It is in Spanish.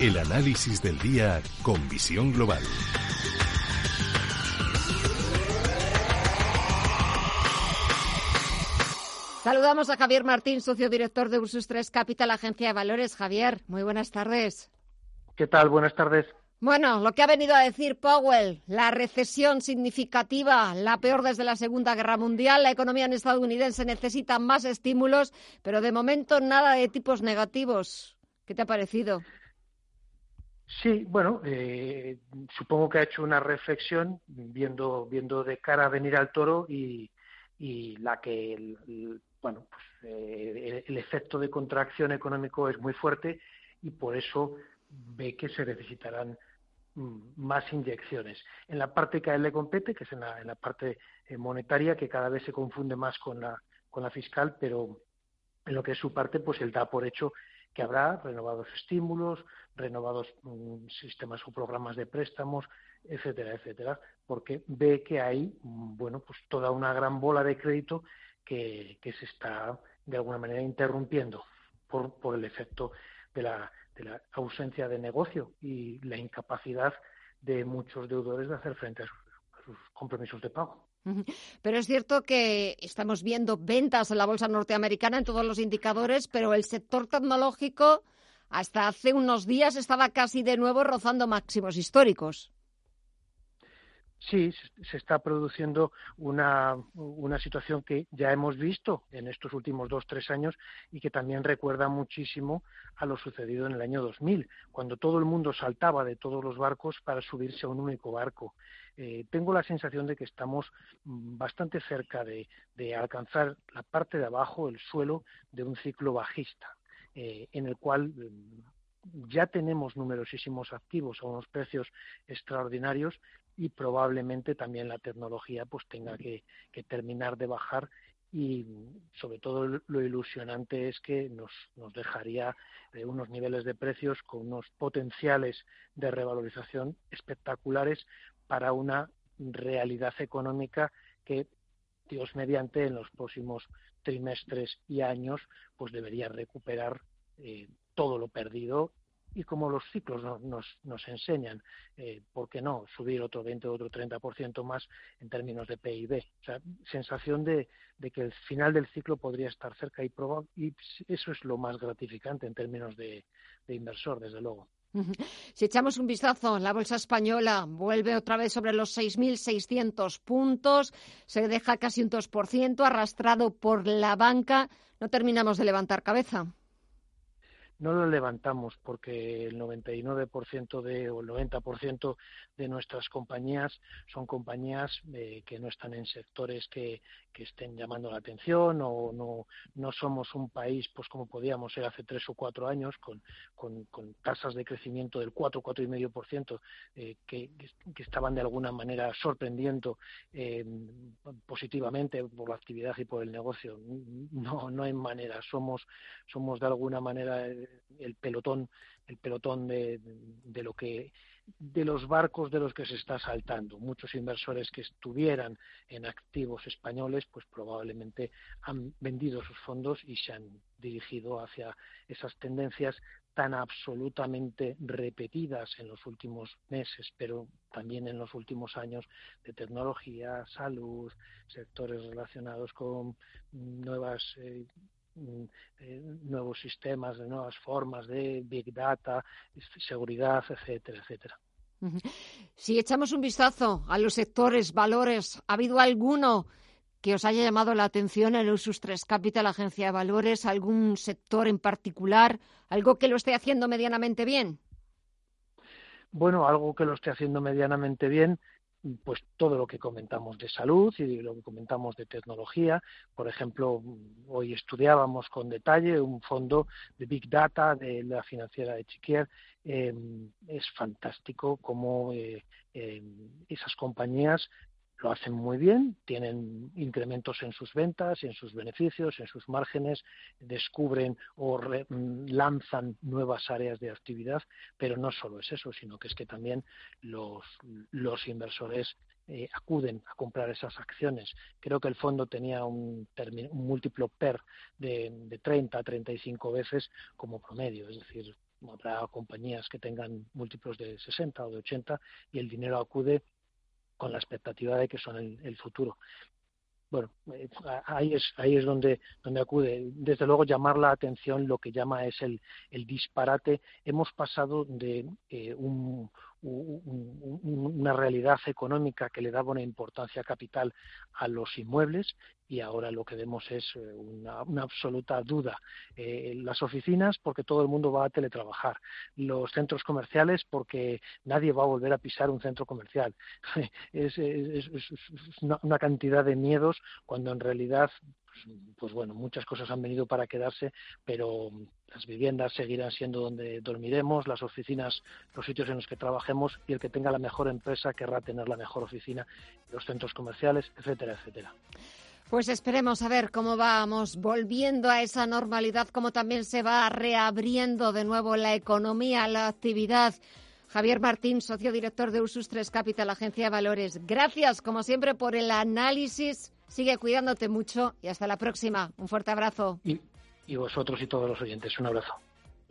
El análisis del día con visión global. Saludamos a Javier Martín, socio director de Ursus 3 Capital, agencia de valores. Javier, muy buenas tardes. ¿Qué tal? Buenas tardes. Bueno, lo que ha venido a decir Powell, la recesión significativa, la peor desde la Segunda Guerra Mundial, la economía estadounidense necesita más estímulos, pero de momento nada de tipos negativos. ¿Qué te ha parecido? Sí, bueno, eh, supongo que ha hecho una reflexión viendo, viendo de cara a venir al toro y, y la que el, bueno, pues, eh, el efecto de contracción económico es muy fuerte y por eso ve que se necesitarán mm, más inyecciones. En la parte que a él le compete, que es en la, parte eh, monetaria, que cada vez se confunde más con la, con la fiscal, pero en lo que es su parte, pues él da por hecho que habrá renovados estímulos, renovados mm, sistemas o programas de préstamos, etcétera, etcétera, porque ve que hay, mm, bueno, pues toda una gran bola de crédito que, se está de alguna manera interrumpiendo por, por el efecto de la, de la ausencia de negocio y la incapacidad de muchos deudores de hacer frente a sus, compromisos de pago. Pero es cierto que estamos viendo ventas en la bolsa norteamericana en todos los indicadores, pero el sector tecnológico hasta hace unos días estaba casi de nuevo rozando máximos históricos. Sí, se está produciendo una, situación que ya hemos visto en estos últimos dos, tres años y que también recuerda muchísimo a lo sucedido en el año 2000, cuando todo el mundo saltaba de todos los barcos para subirse a un único barco. Eh, tengo la sensación de que estamos mm, bastante cerca de, alcanzar la parte de abajo, el suelo, de un ciclo bajista, eh, en el cual mm, ya tenemos numerosísimos activos a unos precios extraordinarios y probablemente también la tecnología pues tenga que, terminar de bajar y sobre todo lo ilusionante es que nos, nos dejaría eh, unos niveles de precios con unos potenciales de revalorización espectaculares para una realidad económica que Dios mediante en los próximos trimestres y años pues debería recuperar eh, todo lo perdido y como los ciclos nos, nos, enseñan, eh, ¿por qué no? Subir otro 20 o otro 30% más en términos de PIB. O sea, sensación de, que el final del ciclo podría estar cerca y, y eso es lo más gratificante en términos de, inversor, desde luego. Si echamos un vistazo, la bolsa española vuelve otra vez sobre los 6.600 puntos, se deja casi un 2%, arrastrado por la banca. No terminamos de levantar cabeza no lo levantamos porque el 99% de, o el 90% de nuestras compañías son compañías eh, que no están en sectores que, que, estén llamando la atención o no, no somos un país pues como podíamos ser hace tres o cuatro años con, con, tasas de crecimiento del 4, 4,5% eh, que, que estaban de alguna manera sorprendiendo eh, positivamente por la actividad y por el negocio. No, no hay manera. Somos, somos de alguna manera eh, el pelotón el pelotón de, de, lo que de los barcos de los que se está saltando. Muchos inversores que estuvieran en activos españoles pues probablemente han vendido sus fondos y se han dirigido hacia esas tendencias tan absolutamente repetidas en los últimos meses, pero también en los últimos años de tecnología, salud, sectores relacionados con nuevas eh, nuevos sistemas, de nuevas formas de Big Data, seguridad, etcétera, etcétera. Si echamos un vistazo a los sectores, valores, ¿ha habido alguno que os haya llamado la atención en Usus 3 Capital, agencia de valores, algún sector en particular, algo que lo esté haciendo medianamente bien? Bueno, algo que lo esté haciendo medianamente bien pues todo lo que comentamos de salud y lo que comentamos de tecnología. Por ejemplo, hoy estudiábamos con detalle un fondo de Big Data de la financiera de Chiquier. Em, es fantástico cómo eh, em, esas compañías lo hacen muy bien, tienen incrementos en sus ventas, en sus beneficios, en sus márgenes, descubren o mm, lanzan nuevas áreas de actividad, pero no solo es eso, sino que es que también los, los inversores eh, acuden a comprar esas acciones. Creo que el fondo tenía un, múltiplo PER de, de 30 a 35 veces como promedio, es decir, habrá compañías que tengan múltiplos de 60 o de 80 y el dinero acude con la expectativa de que son el, futuro. Bueno, eh, ahí es ahí es donde donde acude. Desde luego llamar la atención lo que llama es el, el disparate. Hemos pasado de eh, un, una realidad económica que le daba una importancia capital a los inmuebles y ahora lo que vemos es eh, una, absoluta duda. Eh, las oficinas porque todo el mundo va a teletrabajar, los centros comerciales porque nadie va a volver a pisar un centro comercial. es, una cantidad de miedos cuando en realidad pues bueno, muchas cosas han venido para quedarse, pero las viviendas seguirán siendo donde dormiremos, las oficinas, los sitios en los que trabajemos y el que tenga la mejor empresa querrá tener la mejor oficina, los centros comerciales, etcétera, etcétera. Pues esperemos a ver cómo vamos volviendo a esa normalidad, cómo también se va reabriendo de nuevo la economía, la actividad. Javier Martín, socio director de Ursus 3 Capital, Agencia de Valores. Gracias, como siempre, por el análisis. Sigue cuidándote mucho y hasta la próxima. Un fuerte abrazo. Y, vosotros y todos los oyentes, un abrazo.